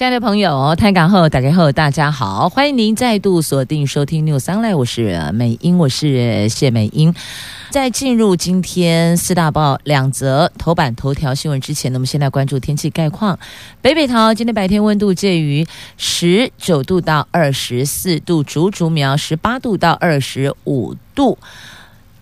亲爱的朋友，台港后打开后，大家好，欢迎您再度锁定收听 new sun 我是美英，我是谢美英。在进入今天四大报两则头版头条新闻之前呢，我们先来关注天气概况。北北桃今天白天温度介于十九度到二十四度，竹竹苗十八度到二十五度。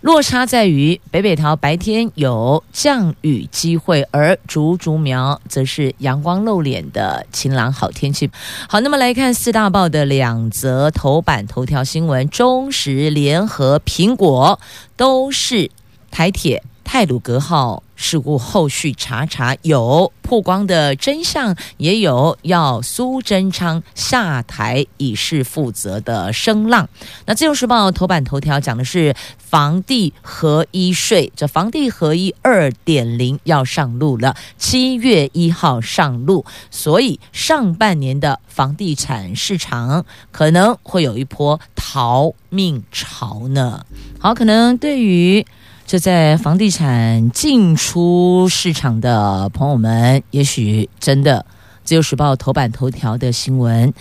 落差在于北北桃白天有降雨机会，而竹竹苗则是阳光露脸的晴朗好天气。好，那么来看四大报的两则头版头条新闻：中时、联合、苹果都是台铁。泰鲁阁号事故后续查查，有曝光的真相，也有要苏贞昌下台以示负责的声浪。那自由时报头版头条讲的是房地合一税，这房地合一二点零要上路了，七月一号上路，所以上半年的房地产市场可能会有一波逃命潮呢。好，可能对于。这在房地产进出市场的朋友们，也许真的自由时报头版头条的新闻。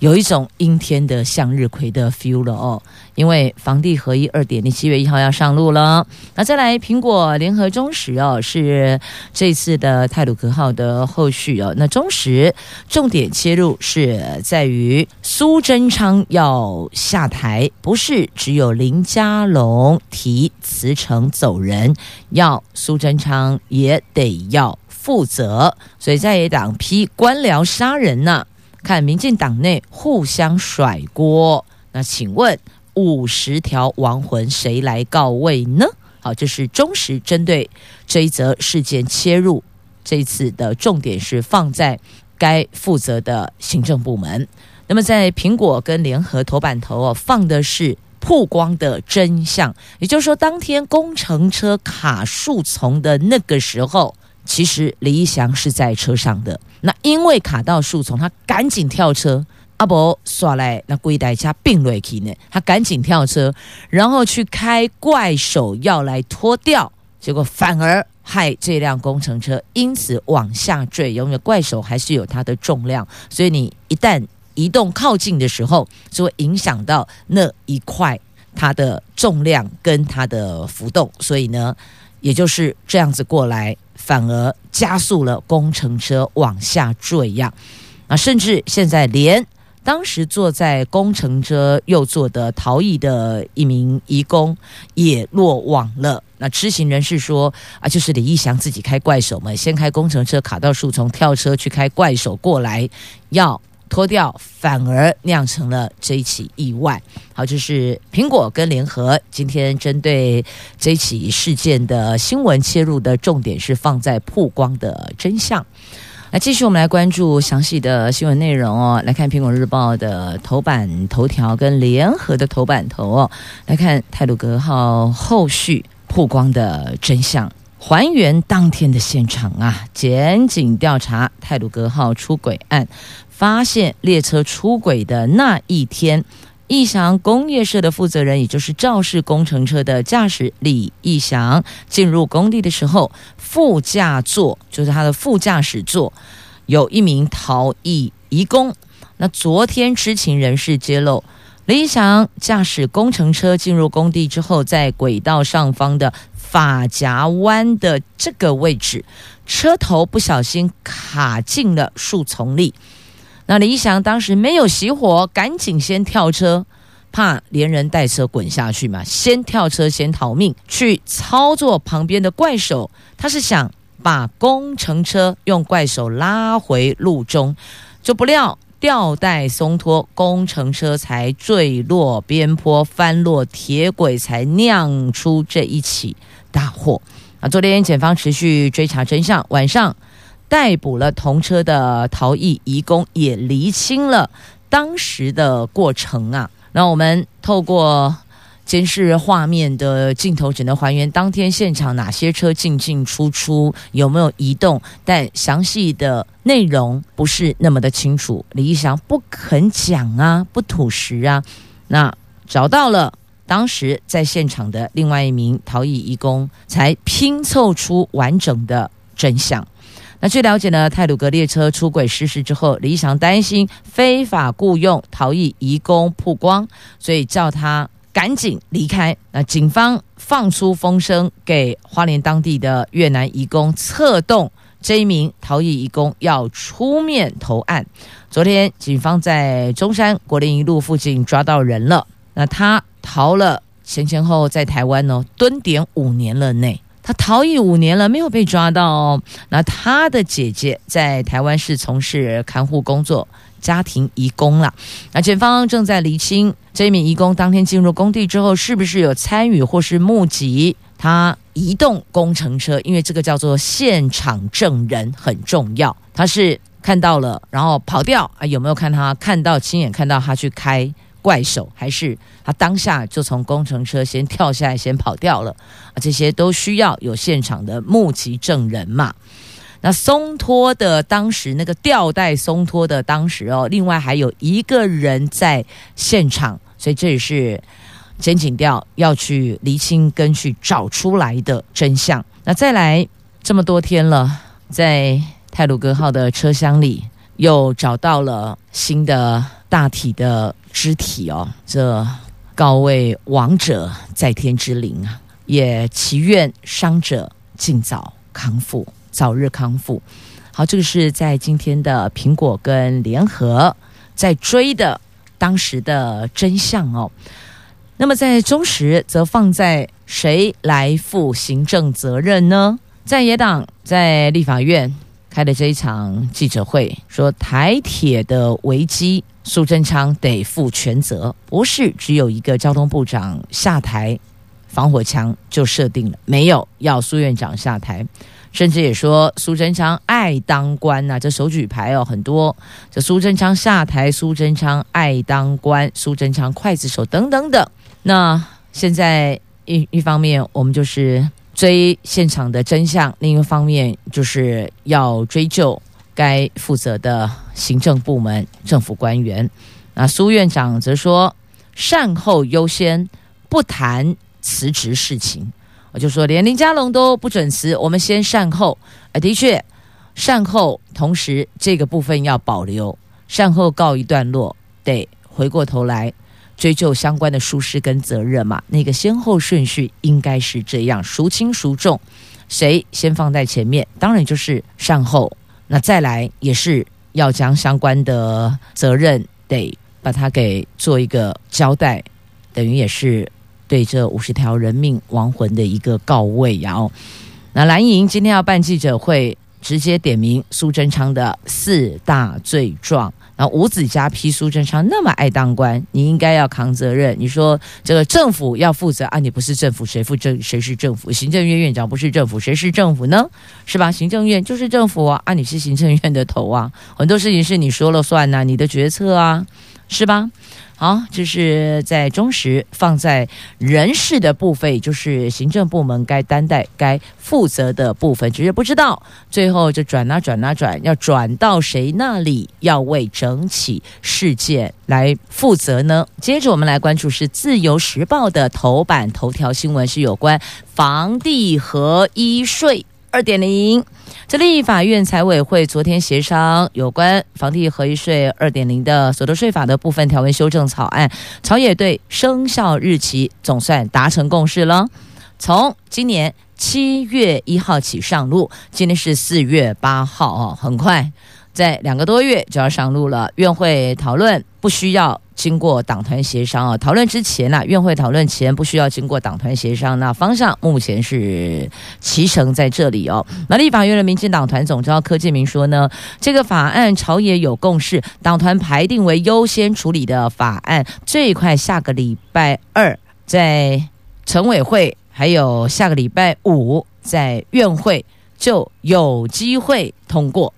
有一种阴天的向日葵的 feel 了哦，因为房地合一二点零七月一号要上路了。那再来，苹果、联合、中石哦，是这次的泰鲁阁号的后续哦。那中石重点切入是在于苏贞昌要下台，不是只有林佳龙提辞呈走人，要苏贞昌也得要负责，所以在野党批官僚杀人呢、看民进党内互相甩锅，那请问五十条亡魂谁来告慰呢？好，这是中时针对这一则事件切入，这一次的重点是放在该负责的行政部门。那么在苹果跟联合头版头哦，放的是曝光的真相，也就是说，当天工程车卡树丛的那个时候。其实李一祥是在车上的，那因为卡到树丛，他赶紧跳车，阿伯耍来那归代家并瑞奇呢，他赶紧跳车，然后去开怪手要来脱掉，结果反而害这辆工程车因此往下坠，因为怪手还是有它的重量，所以你一旦移动靠近的时候，就会影响到那一块它的重量跟它的浮动，所以呢，也就是这样子过来。反而加速了工程车往下坠呀！啊，甚至现在连当时坐在工程车右座的逃逸的一名移工也落网了。那知情人士说啊，就是李义祥自己开怪手嘛，先开工程车卡到树丛，跳车去开怪手过来要。脱掉，反而酿成了这一起意外。好，就是苹果跟联合今天针对这起事件的新闻切入的重点是放在曝光的真相。来，继续我们来关注详细的新闻内容哦。来看苹果日报的头版头条跟联合的头版头哦。来看泰鲁阁号后续曝光的真相，还原当天的现场啊！检警调查泰鲁阁号出轨案。发现列车出轨的那一天，义祥工业社的负责人，也就是肇事工程车的驾驶李义祥，进入工地的时候，副驾座就是他的副驾驶座，有一名逃逸移工。那昨天知情人士揭露，李义祥驾驶工程车进入工地之后，在轨道上方的发夹弯的这个位置，车头不小心卡进了树丛里。那李义祥当时没有熄火，赶紧先跳车，怕连人带车滚下去嘛，先跳车先逃命，去操作旁边的怪手，他是想把工程车用怪手拉回路中，就不料吊带松脱，工程车才坠落边坡，翻落铁轨，才酿出这一起大祸。啊，昨天检方持续追查真相，晚上。逮捕了同车的逃逸移工，也厘清了当时的过程啊。那我们透过监视画面的镜头只能还原当天现场哪些车进进出出，有没有移动，但详细的内容不是那么的清楚。李义祥不肯讲啊，不吐实啊。那找到了当时在现场的另外一名逃逸移工，才拼凑出完整的真相。那据了解呢，泰鲁阁列车出轨失事之后，李义祥担心非法雇佣逃逸移工曝光，所以叫他赶紧离开。那警方放出风声，给花莲当地的越南移工策动，这一名逃逸移工要出面投案。昨天警方在中山国林一路附近抓到人了。那他逃了，前前后后在台湾哦蹲点五年了内。他逃逸五年了，没有被抓到哦。那他的姐姐在台湾是从事看护工作，家庭移工啦。那检方正在厘清这名移工当天进入工地之后，是不是有参与或是目击他移动工程车？因为这个叫做现场证人很重要。他是看到了，然后跑掉啊？有没有看他看到亲眼看到他去开？怪手还是他当下就从工程车先跳下来，先跑掉了啊？这些都需要有现场的目击证人嘛。那松脱的当时那个吊带松脱的当时哦，另外还有一个人在现场，所以这也是检警调要去厘清跟去找出来的真相。那再来这么多天了，在泰鲁格号的车厢里又找到了新的大体的。肢体哦，这告慰亡者在天之灵啊，也祈愿伤者尽早康复，早日康复。好，这个是在今天的苹果跟联合在追的当时的真相哦。那么在中时则放在谁来负行政责任呢？在野党在立法院开的这一场记者会，说台铁的危机。苏贞昌得负全责，不是只有一个交通部长下台，防火墙就设定了，没有要苏院长下台，甚至也说苏贞昌爱当官呐、啊，这手举牌哦很多，这苏贞昌下台，苏贞昌爱当官，苏贞昌刽子手等等等。那现在一一方面我们就是追现场的真相，另一方面就是要追究。该负责的行政部门、政府官员，那苏院长则说善后优先，不谈辞职事情。我就说连林佳龙都不准辞，我们先善后。哎，的确善后，同时这个部分要保留，善后告一段落，得回过头来追究相关的疏失跟责任嘛。那个先后顺序应该是这样，孰轻孰重，谁先放在前面？当然就是善后。那再来也是要将相关的责任得把它给做一个交代，等于也是对这五十条人命亡魂的一个告慰。然后，那蓝营今天要办记者会，直接点名苏贞昌的四大罪状。然后吴子嘉批苏贞昌那么爱当官，你应该要扛责任。你说这个政府要负责啊？你不是政府，谁负政？谁是政府？行政院院长不是政府，谁是政府呢？是吧？行政院就是政府啊！你是行政院的头啊，很多事情是你说了算呐、你的决策啊，是吧？好，这是在中时放在人事的部分，就是行政部门该担待、该负责的部分，只是不知道最后就转啊转啊转，要转到谁那里，要为整起事件来负责呢？接着我们来关注是《自由时报》的头版头条新闻，是有关房地合一税二点零。这立法院财委会昨天协商有关房地合一税二点零的所得税法的部分条文修正草案，朝野对生效日期总算达成共识了。从今年七月一号起上路，今天是四月八号哦，很快在两个多月就要上路了。院会讨论不需要。经过党团协商啊，讨论之前呢、啊，院会讨论前不需要经过党团协商，那方向目前是齐成在这里哦。那立法院的民进党团总召柯建铭说呢，这个法案朝野有共识，党团排定为优先处理的法案，最快下个礼拜二在成委会，还有下个礼拜五在院会就有机会通过。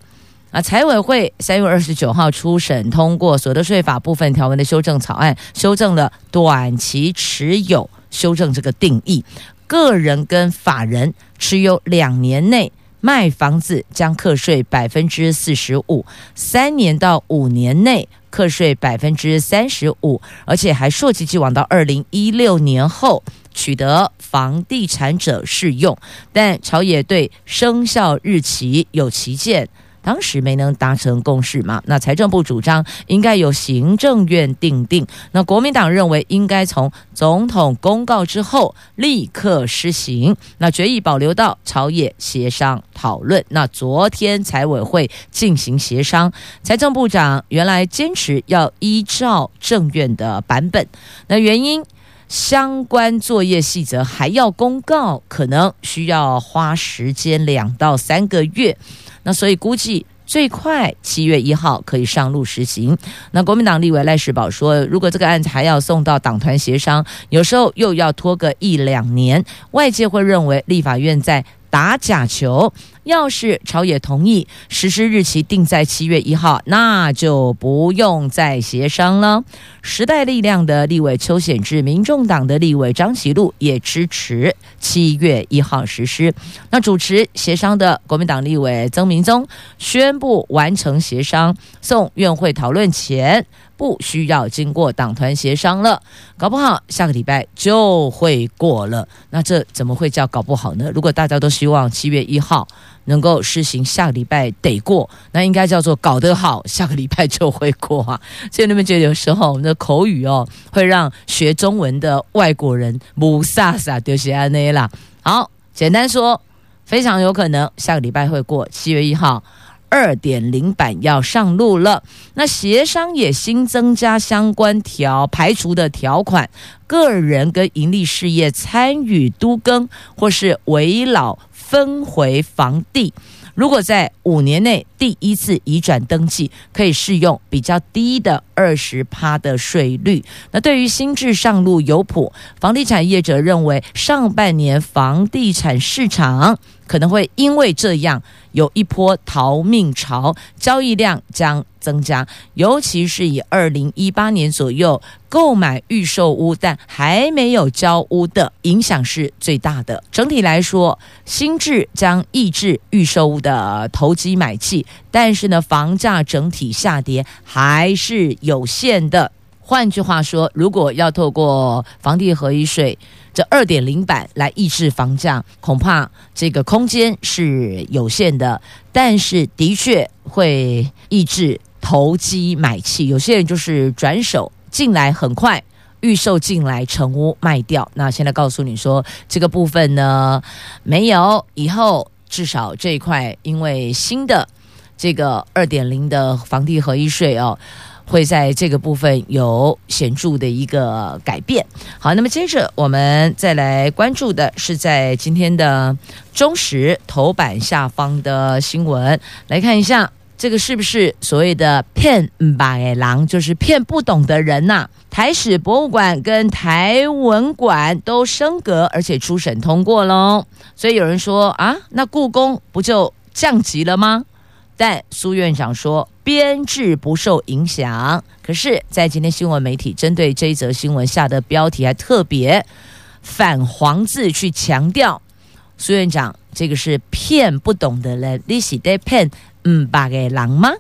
啊，财委会三月二十九号初审通过所得税法部分条文的修正草案，修正了短期持有修正这个定义，个人跟法人持有两年内卖房子将课税百分之四十五，三年到五年内课税百分之三十五，而且还溯及既往到二零一六年后取得房地产者适用，但朝野对生效日期有歧见。当时没能达成共识嘛？那财政部主张应该由行政院定定，那国民党认为应该从总统公告之后立刻施行。那决议保留到朝野协商讨论。那昨天财委会进行协商，财政部长原来坚持要依照政院的版本，那原因相关作业细则还要公告，可能需要花时间两到三个月。那所以估计最快七月一号可以上路实行。那国民党立委赖世宝说，如果这个案子还要送到党团协商，有时候又要拖个一两年，外界会认为立法院在打假球。要是朝野同意实施日期定在七月一号，那就不用再协商了。时代力量的立委邱显智、民众党的立委张其禄也支持七月一号实施。那主持协商的国民党立委曾明宗宣布完成协商，送院会讨论前不需要经过党团协商了，搞不好下个礼拜就会过了。那这怎么会叫搞不好呢？如果大家都希望七月一号。能够施行，下个礼拜得过，那应该叫做搞得好，下个礼拜就会过啊。所以你们觉得有时候我们的口语哦，会让学中文的外国人雾煞煞就是安内啦。好，简单说，非常有可能下个礼拜会过，七月一号二点零版要上路了。那协商也新增加相关条排除的条款，个人跟营利事业参与都更或是危老。分回房地，如果在五年内第一次移转登记，可以适用比较低的二十趴的税率。那对于新制上路有谱，房地产业者认为上半年房地产市场可能会因为这样有一波逃命潮，交易量将增加，尤其是以二零一八年左右购买预售屋但还没有交屋的影响是最大的。整体来说，新制将抑制预售屋的投机买气，但是呢，房价整体下跌还是有限的。换句话说，如果要透过房地合一税这二点零版来抑制房价，恐怕这个空间是有限的。但是的确会抑制投机买气，有些人就是转手进来很快预售进来成屋卖掉。那现在告诉你说，这个部分呢没有，以后至少这一块，因为新的这个二点零的房地合一税哦。会在这个部分有显著的一个改变。好，那么接着我们再来关注的是在今天的中时头版下方的新闻，来看一下这个是不是所谓的骗白狼，就是骗不懂的人呐、台史博物馆跟台文馆都升格，而且初审通过喽。所以有人说啊，那故宫不就降级了吗？但苏院长说编制不受影响，可是，在今天新闻媒体针对这一则新闻下的标题还特别反黄字去强调，苏院长这个是骗不懂的人，你是在骗。嗯八个狼吗？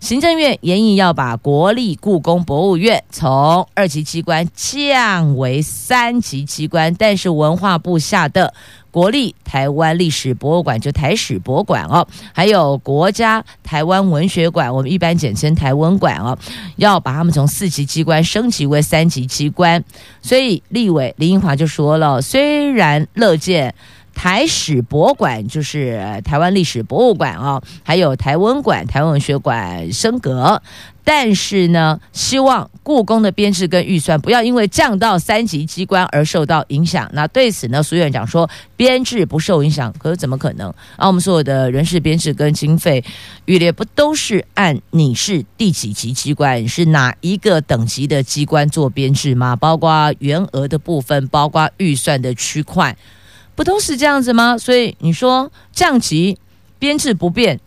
行政院严议要把国立故宫博物院从二级机关降为三级机关，但是文化部下的。国立台湾历史博物馆就台史博物馆哦，还有国家台湾文学馆，我们一般简称台文馆哦，要把他们从四级机关升级为三级机关。所以立委林英华就说了，虽然乐见台史博物馆就是台湾历史博物馆哦，还有台文馆、台湾文学馆升格。但是呢，希望故宫的编制跟预算不要因为降到三级机关而受到影响。那对此呢，苏院长说编制不受影响，可是怎么可能？啊，我们所有的人事编制跟经费预列不都是按你是第几级机关，是哪一个等级的机关做编制吗？包括员额的部分，包括预算的区块，不都是这样子吗？所以你说降级编制不变。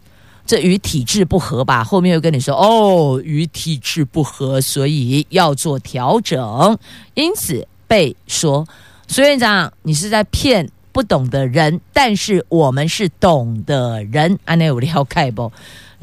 这与体制不合吧？后面又跟你说哦，与体制不合，所以要做调整。因此被说苏院长，你是在骗不懂的人，但是我们是懂的人，安内有了解不？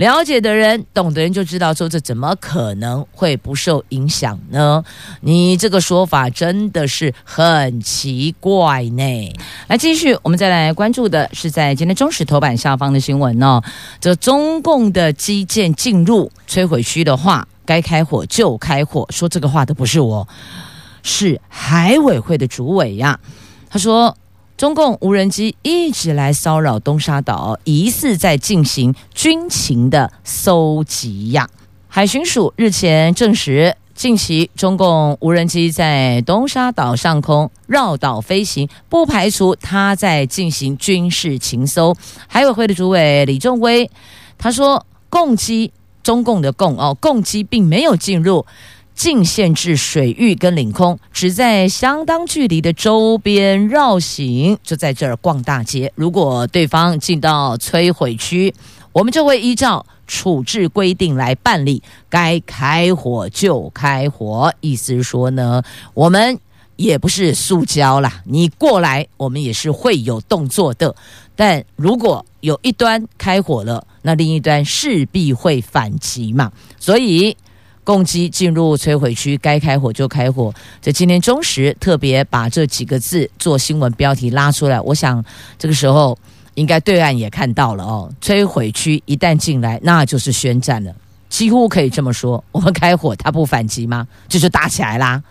了解的人，懂的人就知道说，这怎么可能会不受影响呢？你这个说法真的是很奇怪呢。来，继续，我们再来关注的是在今天中时头版下方的新闻哦。这中共的基建进入摧毁区的话，该开火就开火。说这个话的不是我，是海委会的主委呀。他说。中共无人机一直来骚扰东沙岛，疑似在进行军情的搜集呀。海巡署日前证实，近期中共无人机在东沙岛上空绕岛飞行，不排除他在进行军事情搜。海委会的主委李仲威他说，共机中共的共哦，共机并没有进入。禁限制水域跟领空，只在相当距离的周边绕行，就在这儿逛大街。如果对方进到摧毁区，我们就会依照处置规定来办理，该开火就开火。意思是说呢，我们也不是塑胶啦，你过来，我们也是会有动作的。但如果有一端开火了，那另一端势必会反击嘛，所以。共机进入摧毁区，该开火就开火。在今天中时特别把这几个字做新闻标题拉出来，我想这个时候应该对岸也看到了哦。摧毁区一旦进来，那就是宣战了，几乎可以这么说。我们开火，他不反击吗？这就打起来啦。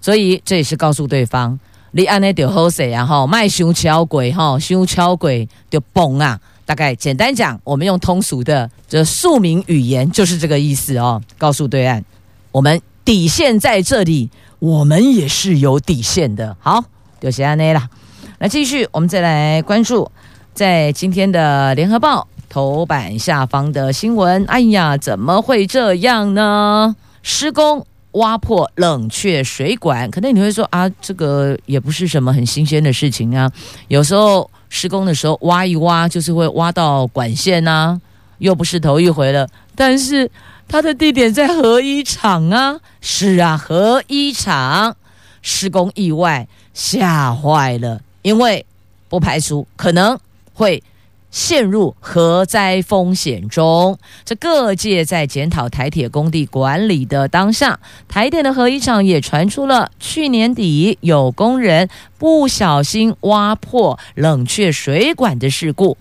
所以这也是告诉对方，你安内丢好势，然后卖熊敲鬼吼，熊敲鬼就崩啊。大概简单讲，我们用通俗的这庶民语言就是这个意思哦。告诉对岸，我们底线在这里，我们也是有底线的。好，就先这样啦。来继续，我们再来关注在今天的联合报头版下方的新闻。哎呀，怎么会这样呢？施工挖破冷却水管，可能你会说啊，这个也不是什么很新鲜的事情啊。有时候。施工的时候挖一挖，就是会挖到管线呐、又不是头一回了。但是它的地点在合一厂啊，是啊，合一厂施工意外吓坏了，因为不排除可能会。陷入核灾风险中，这各界在检讨台铁工地管理的当下，台电的核一厂也传出了去年底有工人不小心挖破冷却水管的事故。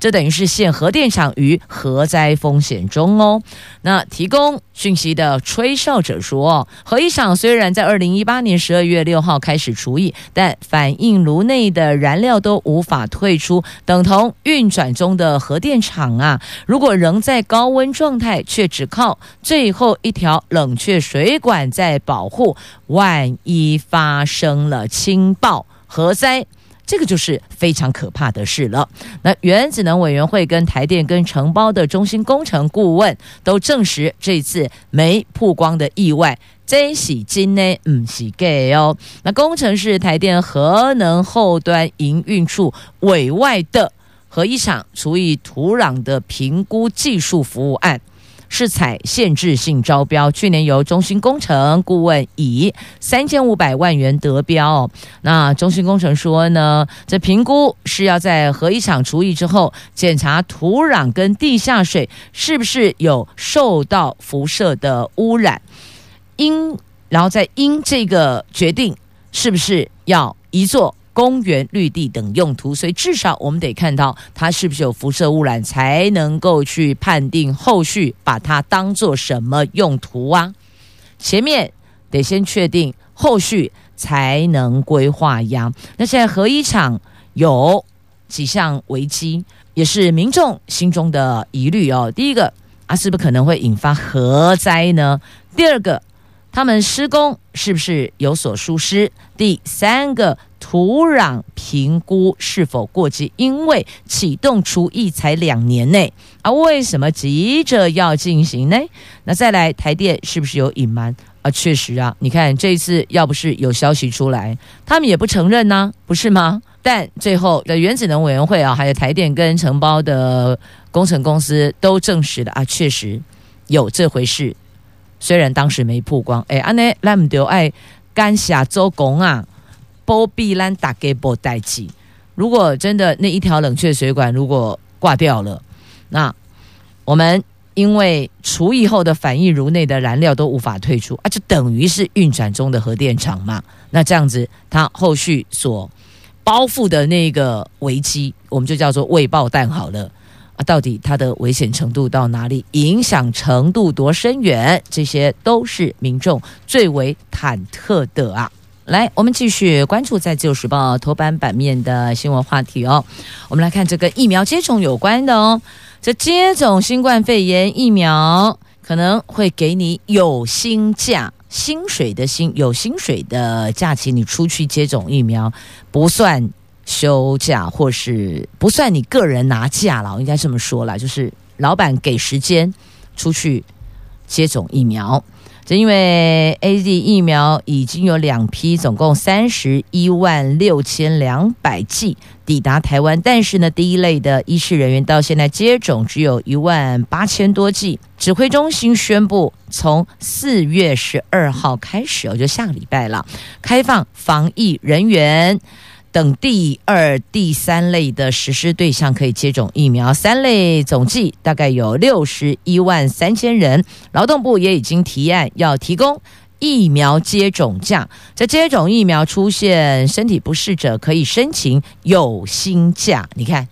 这等于是陷核电厂于核灾风险中哦。那提供讯息的吹哨者说，核一厂虽然在二零一八年十二月六号开始除役，但反应炉内的燃料都无法退出，等同运转中的核电厂啊。如果仍在高温状态，却只靠最后一条冷却水管在保护，万一发生了氢爆核灾。这个就是非常可怕的事了。那原子能委员会跟台电跟承包的中心工程顾问都证实，这次没曝光的意外，这是真的，不是假哦。那工程是台电核能后端营运处委外的核一厂除以土壤的评估技术服务案。是采限制性招标，去年由中兴工程顾问以三千五百万元得标。那中兴工程说呢，这评估是要在核一厂除役之后，检查土壤跟地下水是不是有受到辐射的污染，因然后再因这个决定是不是要移作。公园、绿地等用途，所以至少我们得看到它是不是有辐射污染，才能够去判定后续把它当做什么用途啊？前面得先确定，后续才能规划呀。那现在核一厂有几项危机，也是民众心中的疑虑哦。第一个啊，是不是可能会引发核灾呢？第二个，他们施工是不是有所疏失？第三个。土壤评估是否过急？因为启动除役才两年内啊，为什么急着要进行呢？那再来，台电是不是有隐瞒啊？确实啊，你看这一次要不是有消息出来，他们也不承认呢、不是吗？但最后的原子能委员会啊，还有台电跟承包的工程公司都证实了啊，确实有这回事。虽然当时没曝光，哎，安内那么多爱干下周公啊。波比兰打给波代记。如果真的那一条冷却水管如果挂掉了，那我们因为除役后的反应炉内的燃料都无法退出啊，就等于是运转中的核电厂嘛。那这样子，它后续所包覆的那个危机，我们就叫做未爆弹好了。啊到底它的危险程度到哪里？影响程度多深远？这些都是民众最为忐忑的啊！来，我们继续关注在《自由时报》头版版面的新闻话题哦。我们来看这个疫苗接种有关的哦。这接种新冠肺炎疫苗可能会给你有薪假，薪水的薪，有薪水的假期，你出去接种疫苗不算。休假或是不算你个人拿假了，应该这么说啦，就是老板给时间出去接种疫苗。就因为 AZ 疫苗已经有两批，总共三十一万六千两百剂抵达台湾，但是呢，第一类的医师人员到现在接种只有一万八千多剂。指挥中心宣布，从四月十二号开始，我就下个礼拜了，开放防疫人员。等第二、第三类的实施对象可以接种疫苗，三类总计大概有六十一万三千人。劳动部也已经提案要提供疫苗接种假，在接种疫苗出现身体不适者可以申请有薪假。你看。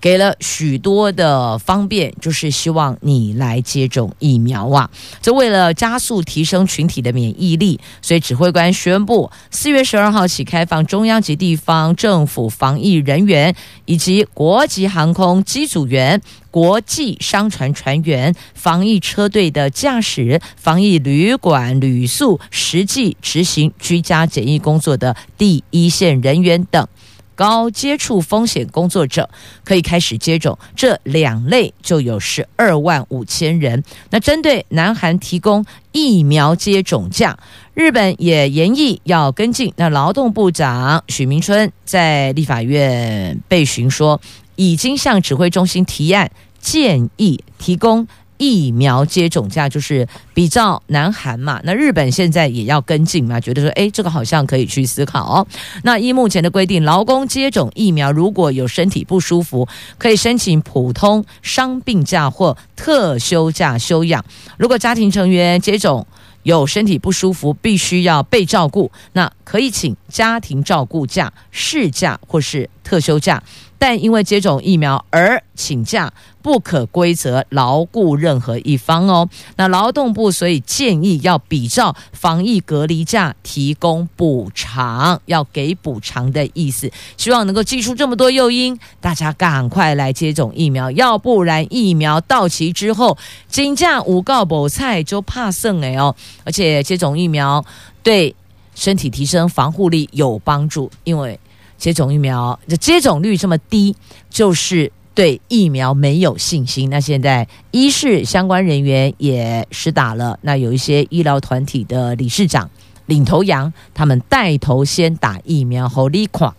给了许多的方便，就是希望你来接种疫苗啊！这为了加速提升群体的免疫力，所以指挥官宣布，四月十二号起开放中央及地方政府防疫人员，以及国际航空机组员、国际商船船员、防疫车队的驾驶、防疫旅馆旅宿实际执行居家检疫工作的第一线人员等。高接触风险工作者可以开始接种，这两类就有十二万五千人。那针对南韩提供疫苗接种假，日本也研议要跟进。那劳动部长许明春在立法院备询说，已经向指挥中心提案，建议提供。疫苗接种假就是比较南韩嘛，那日本现在也要跟进嘛，觉得说，诶，这个好像可以去思考哦。那依目前的规定，劳工接种疫苗如果有身体不舒服，可以申请普通伤病假或特休假休养。如果家庭成员接种有身体不舒服，必须要被照顾，那可以请家庭照顾假、事假或是特休假。但因为接种疫苗而请假，不可归责劳雇任何一方哦。那劳动部所以建议要比照防疫隔离假提供补偿，要给补偿的意思，希望能够祭出这么多诱因，大家赶快来接种疫苗，要不然疫苗到期之后，金价五告补菜就怕剩哎哦。而且接种疫苗对身体提升防护力有帮助，因为。接种疫苗这接种率这么低，就是对疫苗没有信心。那现在医事相关人员也施打了，那有一些医疗团体的理事长领头羊，他们带头先打疫苗，好利款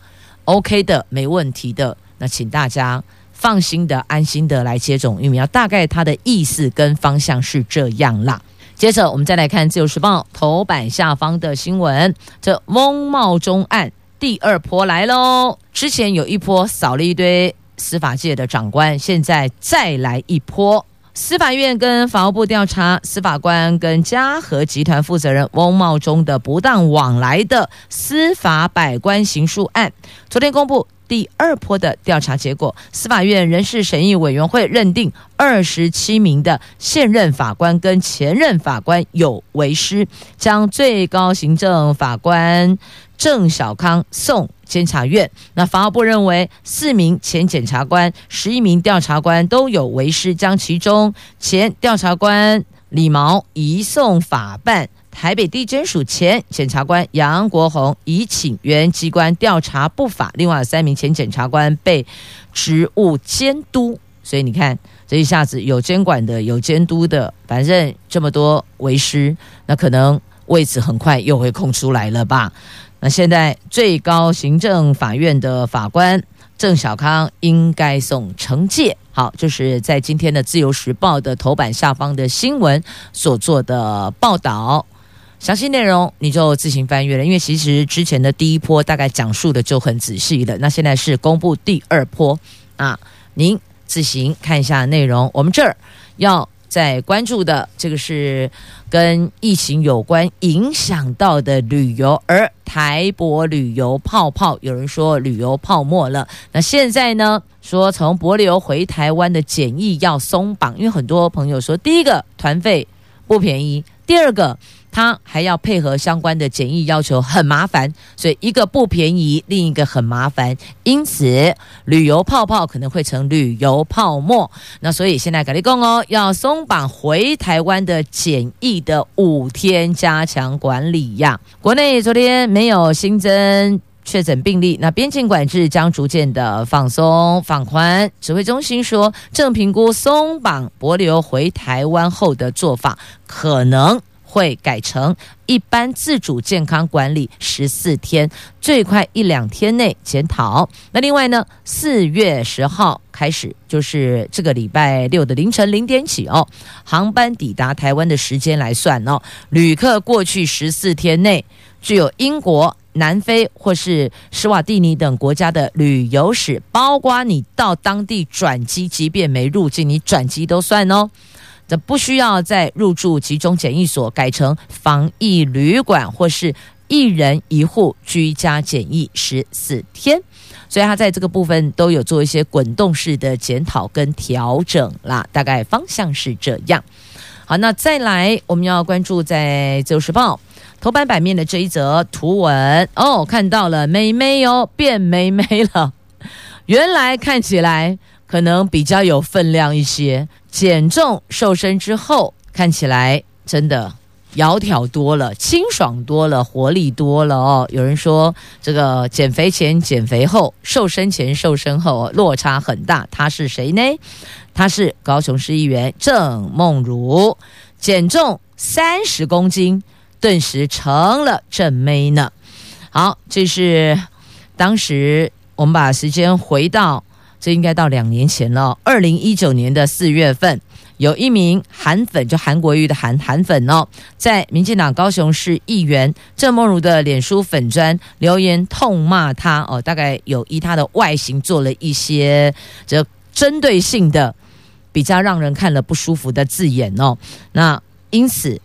，OK 的，没问题的。那请大家放心的、安心的来接种疫苗。大概他的意思跟方向是这样啦。接着我们再来看《自由时报》头版下方的新闻，这翁茂钟案。第二波来喽！之前有一波扫了一堆司法界的长官，现在再来一波。司法院跟法务部调查司法官跟嘉禾集团负责人翁茂忠的不当往来的司法百官刑诉案，昨天公布第二波的调查结果。司法院人事审议委员会认定二十七名的现任法官跟前任法官有为师，将最高行政法官。郑小康送监察院。那法务部认为，四名前检察官、十一名调查官都有为师，将其中前调查官李毛移送法办。台北地检署前检察官杨国宏已请原机关调查不法。另外三名前检察官被职务监督。所以你看，这一下子有监管的，有监督的，反正这么多为师，那可能位置很快又会空出来了吧？那现在最高行政法院的法官郑小康应该送惩戒。好，就是在今天的《自由时报》的头版下方的新闻所做的报道。详细内容你就自行翻阅了，因为其实之前的第一波大概讲述的就很仔细了，那现在是公布第二波啊，您自行看一下内容。我们这儿要在关注的这个是跟疫情有关影响到的旅游，而台博旅游泡泡，有人说旅游泡沫了。那现在呢，说从帛琉回台湾的检疫要松绑，因为很多朋友说，第一个团费不便宜，第二个。他还要配合相关的检疫要求，很麻烦，所以一个不便宜，另一个很麻烦，因此旅游泡泡可能会成旅游泡沫。那所以现在格力共哦，要松绑回台湾的检疫的五天加强管理呀。国内昨天没有新增确诊病例，那边境管制将逐渐的放松放宽。指挥中心说，正评估松绑帛琉回台湾后的做法，可能。会改成一般自主健康管理十四天，最快一两天内检讨。那另外呢，四月十号开始，就是这个礼拜六的凌晨零点起哦，航班抵达台湾的时间来算哦，旅客过去十四天内具有英国、南非或是施瓦蒂尼等国家的旅游史，包括你到当地转机，即便没入境，你转机都算哦。这不需要再入住集中检疫所，改成防疫旅馆或是一人一户居家检疫十四天，所以他在这个部分都有做一些滚动式的检讨跟调整啦，大概方向是这样。好，那再来我们要关注在《自由时报》头版版面的这一则图文哦，看到了妹妹哦，变妹妹了，原来看起来。可能比较有分量一些，减重瘦身之后，看起来真的窈窕多了，清爽多了，活力多了哦。有人说，这个减肥前、减肥后、瘦身前、瘦身后落差很大。他是谁呢？他是高雄市议员郑梦如，减重三十公斤，顿时成了正妹呢。好，这是当时我们把时间回到。这应该到两年前了。二零一九年的四月份，有一名韩粉，就韩国瑜的韩韩粉哦，在民进党高雄市议员郑梦如的脸书粉砖留言痛骂他哦，大概有依他的外形做了一些这针对性的、比较让人看了不舒服的字眼哦。那因此，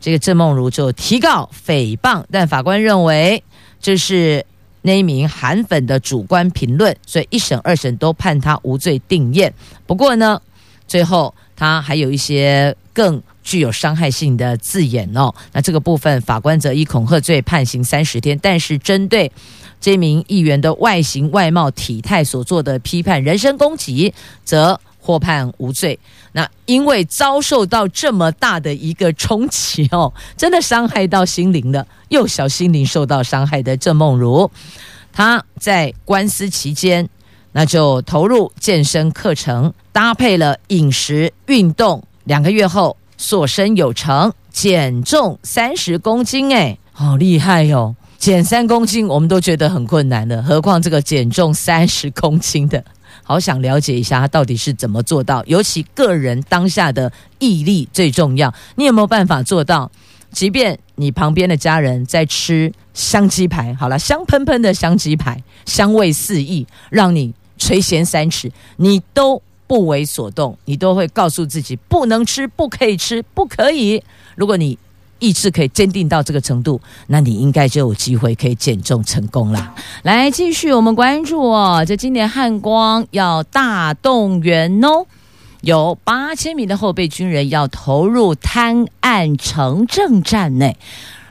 这个郑梦如就提告诽谤，但法官认为这是。那一名韩粉的主观评论，所以一审、二审都判他无罪定谳。不过呢，最后他还有一些更具有伤害性的字眼哦。那这个部分，法官则以恐吓罪判刑三十天。但是针对这名议员的外形、外貌、体态所做的批判、人身攻击，则获判无罪。那因为遭受到这么大的一个冲击哦，真的伤害到心灵了，幼小心灵受到伤害的郑梦如，她在官司期间，那就投入健身课程，搭配了饮食运动，两个月后所身有成，减重三十公斤，哎，好厉害哟、哦！减三公斤我们都觉得很困难了，何况这个减重三十公斤的。好想了解一下他到底是怎么做到，尤其个人当下的毅力最重要。你有没有办法做到？即便你旁边的家人在吃香鸡排，好了，香喷喷的香鸡排，香味四溢，让你垂涎三尺，你都不为所动，你都会告诉自己不能吃，不可以吃，不可以。如果你意志可以坚定到这个程度，那你应该就有机会可以减重成功了。来，继续我们关注哦，这今年汉光要大动员哦，有八千名的后备军人要投入滩岸城镇战内，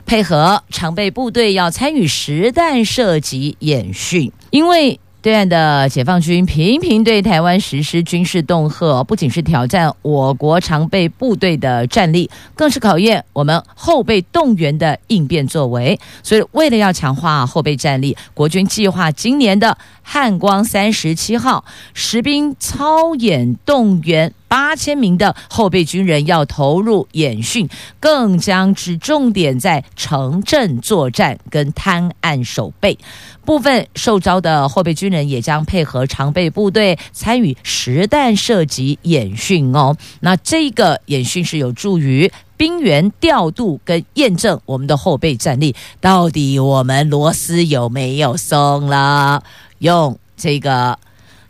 配合常备部队要参与实弹射击演训，因为。对岸的解放军频频对台湾实施军事恫吓，不仅是挑战我国常备部队的战力，更是考验我们后备动员的应变作为。所以，为了要强化后备战力，国军计划今年的汉光三十七号实兵操演动员。八千名的后备军人要投入演训，更将置重点在城镇作战跟滩岸守备。部分受招的后备军人也将配合常备部队参与实弹射击演训哦。那这个演训是有助于兵员调度跟验证我们的后备战力，到底我们螺丝有没有松了？用这个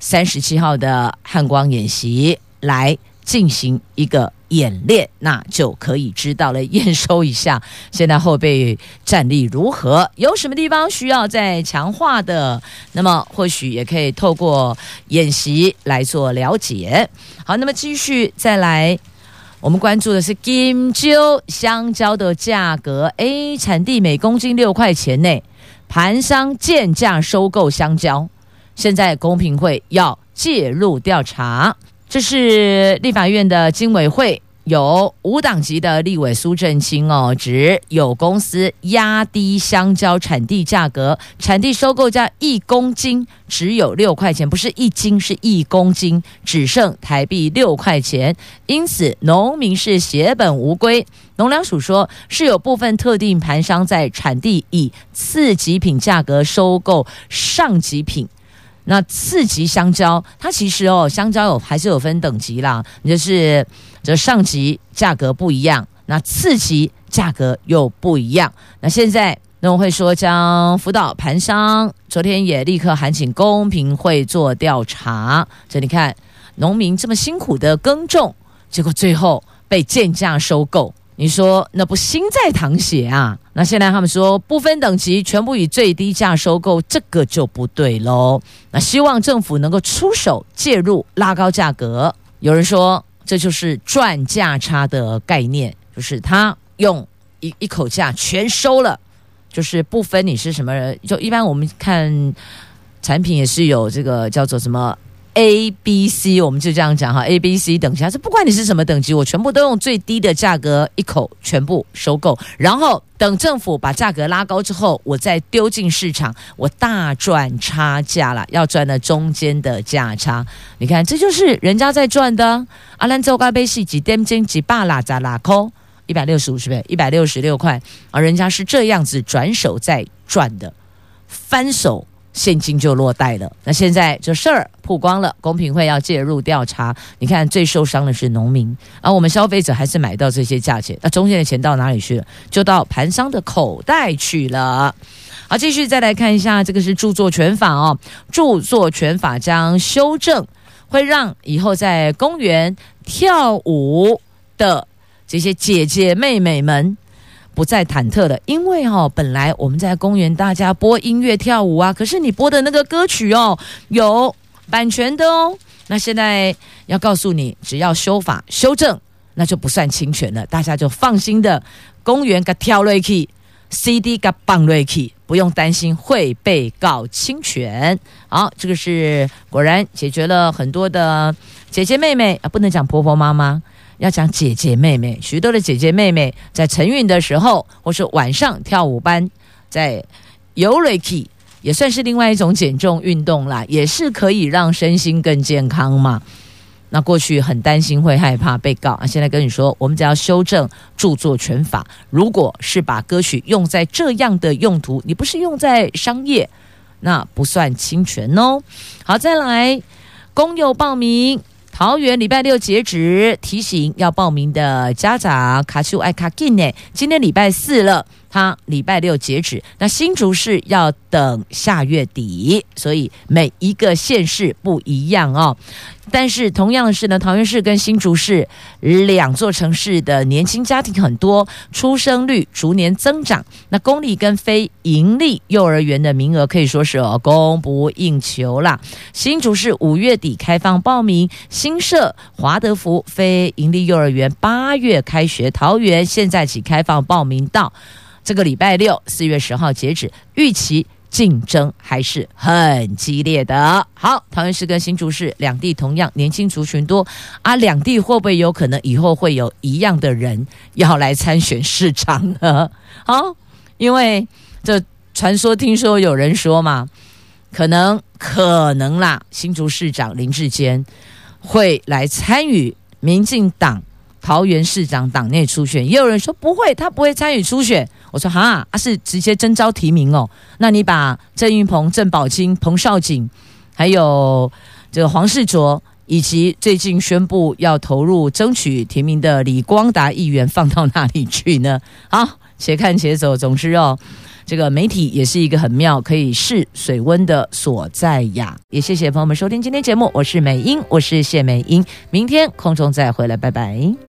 三十七号的汉光演习来进行一个演练，那就可以知道了，验收一下现在后备战力如何，有什么地方需要再强化的，那么或许也可以透过演习来做了解。好，那么继续再来，我们关注的是金蕉香蕉的价格，哎，产地每公斤六块钱内，盘商贱价收购香蕉，现在公平会要介入调查。这是立法院的经委会有无党籍的立委苏正清哦，指有公司压低香蕉产地价格，产地收购价一公斤只有六块钱，不是一斤，是一公斤，只剩台币六块钱，因此农民是血本无归。农粮署说是有部分特定盘商在产地以次级品价格收购上级品。那次级香蕉，它其实哦，香蕉有还是有分等级啦，就是这上级价格不一样，那次级价格又不一样。那现在农会说将辅导盘商，昨天也立刻喊请公平会做调查。这你看，农民这么辛苦的耕种，结果最后被贱价收购。你说那不心在淌血啊？那现在他们说不分等级，全部以最低价收购，这个就不对喽。那希望政府能够出手介入，拉高价格。有人说这就是赚价差的概念，就是他用一一口价全收了，就是不分你是什么人。就一般我们看产品也是有这个叫做什么。A、B、C，我们就这样讲哈，A、B、C 等级，是不管你是什么等级，我全部都用最低的价格一口全部收购，然后等政府把价格拉高之后，我再丢进市场，我大赚差价了，要赚的中间的价差。你看，这就是人家在赚的。阿兰州咖啡是几点钟几巴拉扎拉扣一百六十五是不是？一百六十六块，而人家是这样子转手在赚的，翻手。现金就落袋了。那现在这事儿曝光了，公平会要介入调查。你看，最受伤的是农民，而我们消费者还是买到这些价钱，那中间的钱到哪里去了？就到盘商的口袋去了。好，继续再来看一下，这个是著作权法哦，著作权法将修正，会让以后在公园跳舞的这些姐姐妹妹们。不再忐忑了，因为哦，本来我们在公园大家播音乐跳舞啊，可是你播的那个歌曲哦，有版权的哦。那现在要告诉你，只要修法修正，那就不算侵权了，大家就放心的公园给跳瑞 k CD 给放瑞 k 不用担心会被告侵权。好，这个是果然解决了很多的姐姐妹妹啊，不能讲婆婆妈妈。要讲姐姐妹妹，许多的姐姐妹妹在晨运的时候，或是晚上跳舞班，在游瑞 k 也算是另外一种减重运动啦，也是可以让身心更健康嘛。那过去很担心会害怕被告，啊，现在跟你说，我们只要修正著作权法，如果是把歌曲用在这样的用途，你不是用在商业，那不算侵权哦。好，再来公有报名。桃园礼拜六截止，提醒要报名的家长，卡丘爱卡金呢？今天礼拜四了，他礼拜六截止。那新竹市要等下月底，所以每一个县市不一样哦。但是同样的是呢，桃园市跟新竹市两座城市的年轻家庭很多，出生率逐年增长。那公立跟非营利幼儿园的名额可以说是供不应求啦。新竹市五月底开放报名，新设华德福非营利幼儿园八月开学，桃园现在起开放报名到这个礼拜六四月十号截止，预期。竞争还是很激烈的。好，桃园市跟新竹市两地同样年轻族群多啊，两地会不会有可能以后会有一样的人要来参选市长呢？好，因为这传说听说有人说嘛，可能可能啦，新竹市长林志坚会来参与民进党桃园市长党内初选，也有人说不会，他不会参与初选。我说哈，啊是直接征召提名哦。那你把郑运鹏、郑宝清、彭少景，还有这个黄世卓以及最近宣布要投入争取提名的李光达议员放到哪里去呢？好，且看且走。总之哦，这个媒体也是一个很妙可以试水温的所在呀。也谢谢朋友们收听今天节目，我是美英，我是谢美英，明天空中再回来，拜拜。